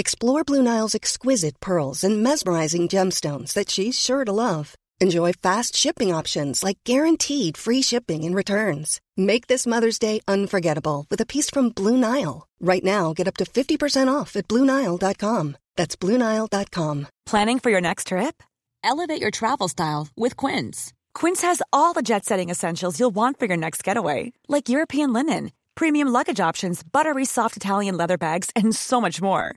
Explore Blue Nile's exquisite pearls and mesmerizing gemstones that she's sure to love. Enjoy fast shipping options like guaranteed free shipping and returns. Make this Mother's Day unforgettable with a piece from Blue Nile. Right now, get up to 50% off at BlueNile.com. That's BlueNile.com. Planning for your next trip? Elevate your travel style with Quince. Quince has all the jet setting essentials you'll want for your next getaway, like European linen, premium luggage options, buttery soft Italian leather bags, and so much more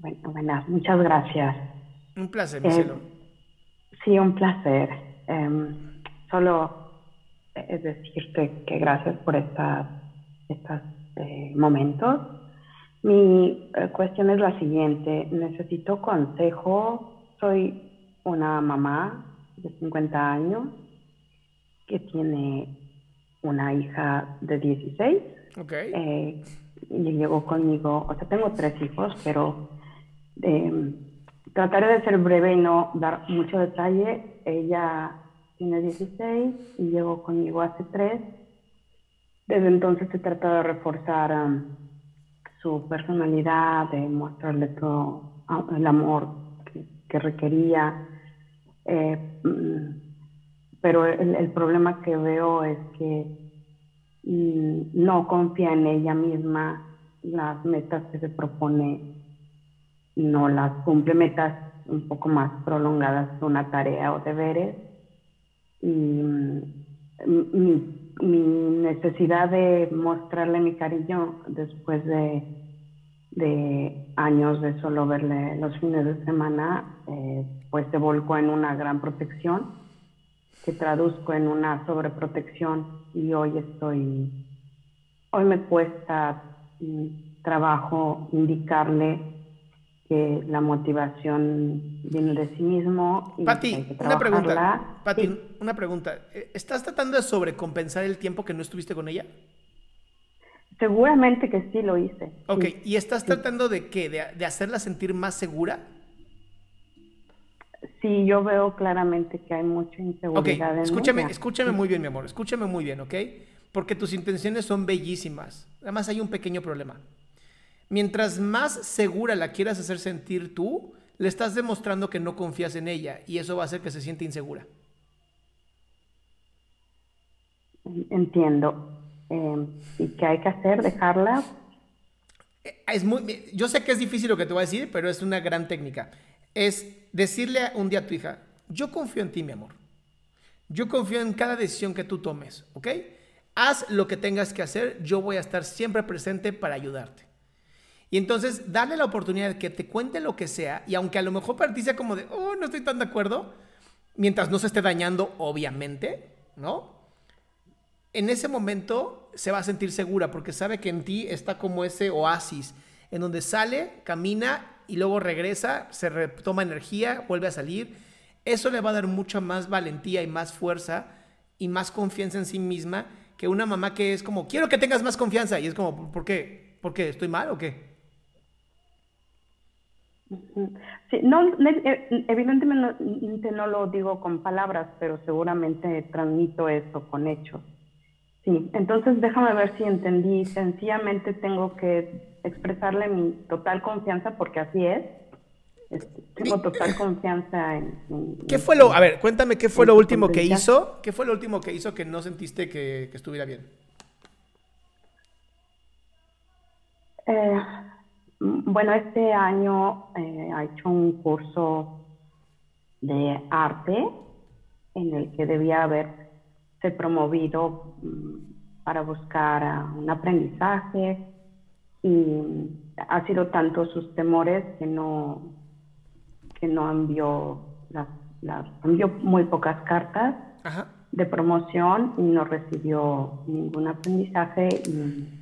buenas, muchas gracias. Un placer, cielo. Eh, sí, un placer. Em, solo es decirte que gracias por estos eh, momentos. Mi eh, cuestión es la siguiente. Necesito consejo. Soy una mamá de 50 años que tiene una hija de 16. Okay. y llegó conmigo, o sea, tengo tres hijos, pero eh, trataré de ser breve y no dar mucho detalle. Ella tiene 16 y llegó conmigo hace 3. Desde entonces he tratado de reforzar um, su personalidad, de mostrarle todo uh, el amor que, requería. Eh, mm, pero el, problema que veo es que mm, no confía en ella misma, las metas que se propone no las cumple metas un poco más prolongadas una tarea o deberes. Y mm, mi, necesidad de mostrarle mi cariño después de, de, años de solo verle los fines de semana, eh, pues se volcó en una gran protección que traduzco en una sobreprotección y hoy estoy, hoy me cuesta mm, trabajo indicarle que la motivación viene de sí mismo. Y Pati, una pregunta. Pati, una pregunta. ¿Estás tratando de sobrecompensar el tiempo que no estuviste con ella? Seguramente que sí lo hice. Ok, ¿y estás tratando de qué? ¿De, hacerla sentir más segura? Sí, yo veo claramente que hay mucha inseguridad okay. escúchame, escúchame muy bien, mi amor. Escúchame muy bien, ¿ok? Porque tus intenciones son bellísimas. Además hay un pequeño problema. Mientras más segura la quieras hacer sentir tú, le estás demostrando que no confías en ella y eso va a hacer que se siente insegura. Entiendo. Em, ¿Y qué hay que hacer? ¿Dejarla? Eh, es muy, yo sé que es difícil lo que te voy a decir, pero es una gran técnica. Es decirle un día a tu hija, yo confío en ti, mi amor. Yo confío en cada decisión que tú tomes, ¿ok? Haz lo que tengas que hacer, yo voy a estar siempre presente para ayudarte. Y entonces, darle la oportunidad de que te cuente lo que sea, y aunque a lo mejor para como de, oh, no estoy tan de acuerdo, mientras no se esté dañando, obviamente, ¿no? En ese momento se va a sentir segura porque sabe que en ti está como ese oasis, en donde sale, camina y luego regresa, se retoma energía, vuelve a salir. Eso le va a dar mucha más valentía y más fuerza y más confianza en sí misma que una mamá que es como, quiero que tengas más confianza. Y es como, ¿por qué? ¿Por qué? ¿Estoy mal o qué? Sí, no, eh, evidentemente no, lo digo con palabras, pero seguramente transmito eso con hechos. Sí, entonces déjame ver si entendí. Sencillamente tengo que expresarle mi total confianza, porque así es. Este, tengo total confianza en, ¿Qué fue lo, a ver, cuéntame qué fue lo último que hizo? ¿Qué fue lo último que hizo que no sentiste que, que estuviera bien? Eh, bueno, este año eh, ha hecho un curso de arte en el que debía haberse promovido mm, para buscar un aprendizaje y ha sido tanto sus temores que no que no envió las, envió muy pocas cartas de promoción y no recibió ningún aprendizaje y,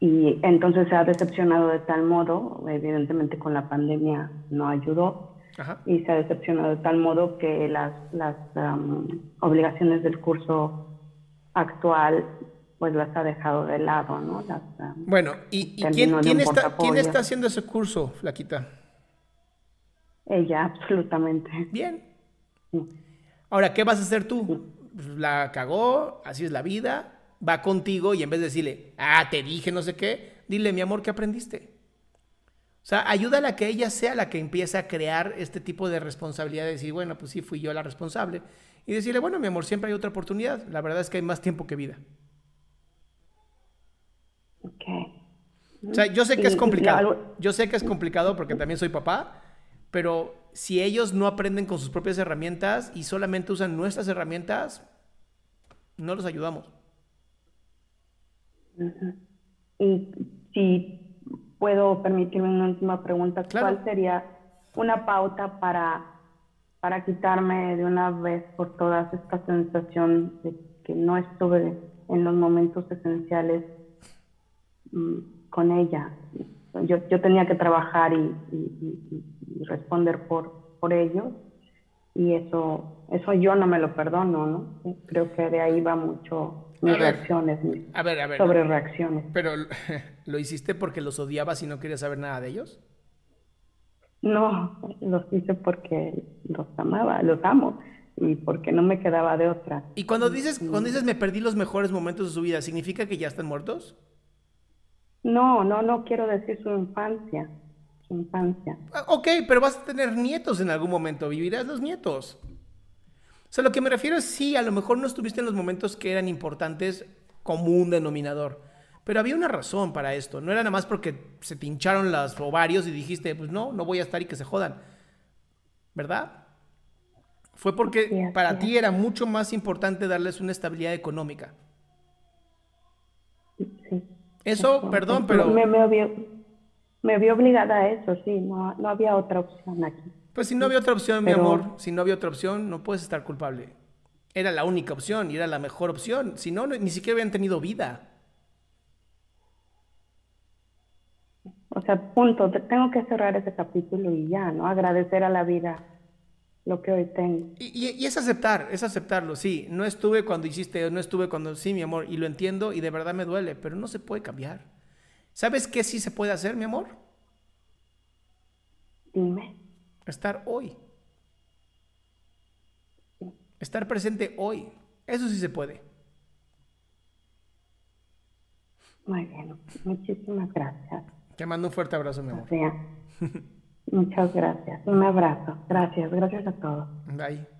y entonces se ha decepcionado de tal modo, evidentemente con la pandemia no ayudó, y se ha decepcionado de tal modo que las, las um, obligaciones del curso actual pues las ha dejado de lado, ¿no? Um, bueno, ¿y, quién, quién, está, quién está haciendo ese curso, Flaquita? Ella, absolutamente. Bien. Ahora, ¿qué vas a hacer tú? Pues, la cagó, así es la vida, va contigo y en vez de decirle, ah, te dije no sé qué, dile, mi amor, ¿qué aprendiste? O sea, ayúdala a que ella sea la que empiece a crear este tipo de responsabilidad, de decir, bueno, pues sí, fui yo la responsable. Y decirle, bueno, mi amor, siempre hay otra oportunidad. La verdad es que hay más tiempo que vida. Ok. O sea, yo sé que es complicado. Yo sé que es complicado porque también soy papá, pero si ellos no aprenden con sus propias herramientas y solamente usan nuestras herramientas, no los ayudamos. Y si puedo permitirme una última pregunta. ¿Cuál sería una pauta para, para quitarme de una vez por todas esta sensación de que no estuve en los momentos esenciales mm, con ella? Yo, yo, tenía que trabajar y, y, responder por, por ellos y eso, eso yo no me lo perdono, ¿no? Creo que de ahí va mucho mis reacciones, a ver, a ver, sobre reacciones. Pero, ¿lo hiciste porque los odiabas y no querías saber nada de ellos? No, los hice porque los amaba, los amo y porque no me quedaba de otra. Y cuando dices, cuando dices me perdí los mejores momentos de su vida, ¿significa que ya están muertos? No, no, no quiero decir su infancia. Su infancia. Ah, ok, pero vas a tener nietos en algún momento, vivirás los nietos. O sea, lo que me refiero es sí, a lo mejor no estuviste en los momentos que eran importantes como un denominador. Pero había una razón para esto. No era nada más porque se te hincharon los ovarios y dijiste, pues no, no voy a estar y que se jodan. ¿Verdad? Fue porque para ti era mucho más importante darles una estabilidad económica. Sí. Eso, perdón, pero... Me, me, vi obligada a eso, sí, no, no había otra opción aquí. Pues si no había otra opción, mi amor, si no había otra opción, no puedes estar culpable. Era la única opción y era la mejor opción. Si no, ni siquiera habían tenido vida. O sea, punto. Tengo que cerrar ese capítulo y ya, ¿no? Agradecer a la vida lo que hoy tengo. Y, y, es aceptar, es aceptarlo, sí. No estuve cuando hiciste, no estuve cuando, sí, mi amor, y lo entiendo y de verdad me duele, pero no se puede cambiar. ¿Sabes qué sí se puede hacer, mi amor? Dime estar hoy. Estar presente hoy. Eso sí se puede. Muy bien. Muchísimas gracias. Te mando un fuerte abrazo, mi amor. Muchas gracias. Un abrazo. Gracias. Gracias a todos. Bye.